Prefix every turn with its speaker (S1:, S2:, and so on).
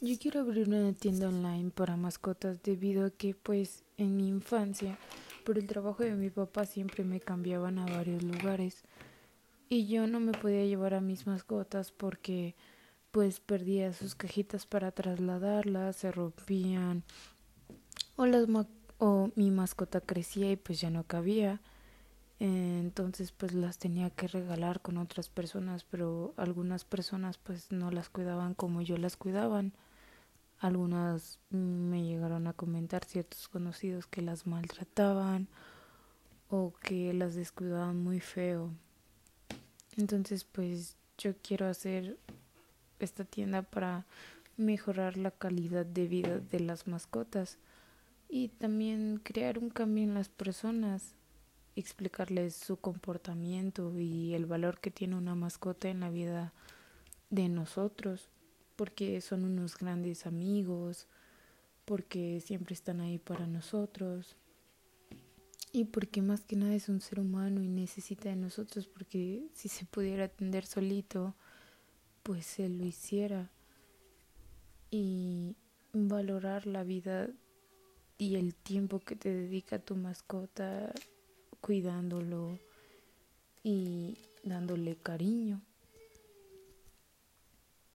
S1: Yo quiero abrir una tienda online para mascotas debido a que pues en mi infancia por el trabajo de mi papá siempre me cambiaban a varios lugares y yo no me podía llevar a mis mascotas porque pues perdía sus cajitas para trasladarlas, se rompían o las o mi mascota crecía y pues ya no cabía. Entonces pues las tenía que regalar con otras personas, pero algunas personas pues no las cuidaban como yo las cuidaban. Algunas me llegaron a comentar ciertos conocidos que las maltrataban o que las descuidaban muy feo. Entonces, pues yo quiero hacer esta tienda para mejorar la calidad de vida de las mascotas y también crear un cambio en las personas, explicarles su comportamiento y el valor que tiene una mascota en la vida de nosotros porque son unos grandes amigos, porque siempre están ahí para nosotros y porque más que nada es un ser humano y necesita de nosotros porque si se pudiera atender solito, pues él lo hiciera y valorar la vida y el tiempo que te dedica tu mascota cuidándolo y dándole cariño.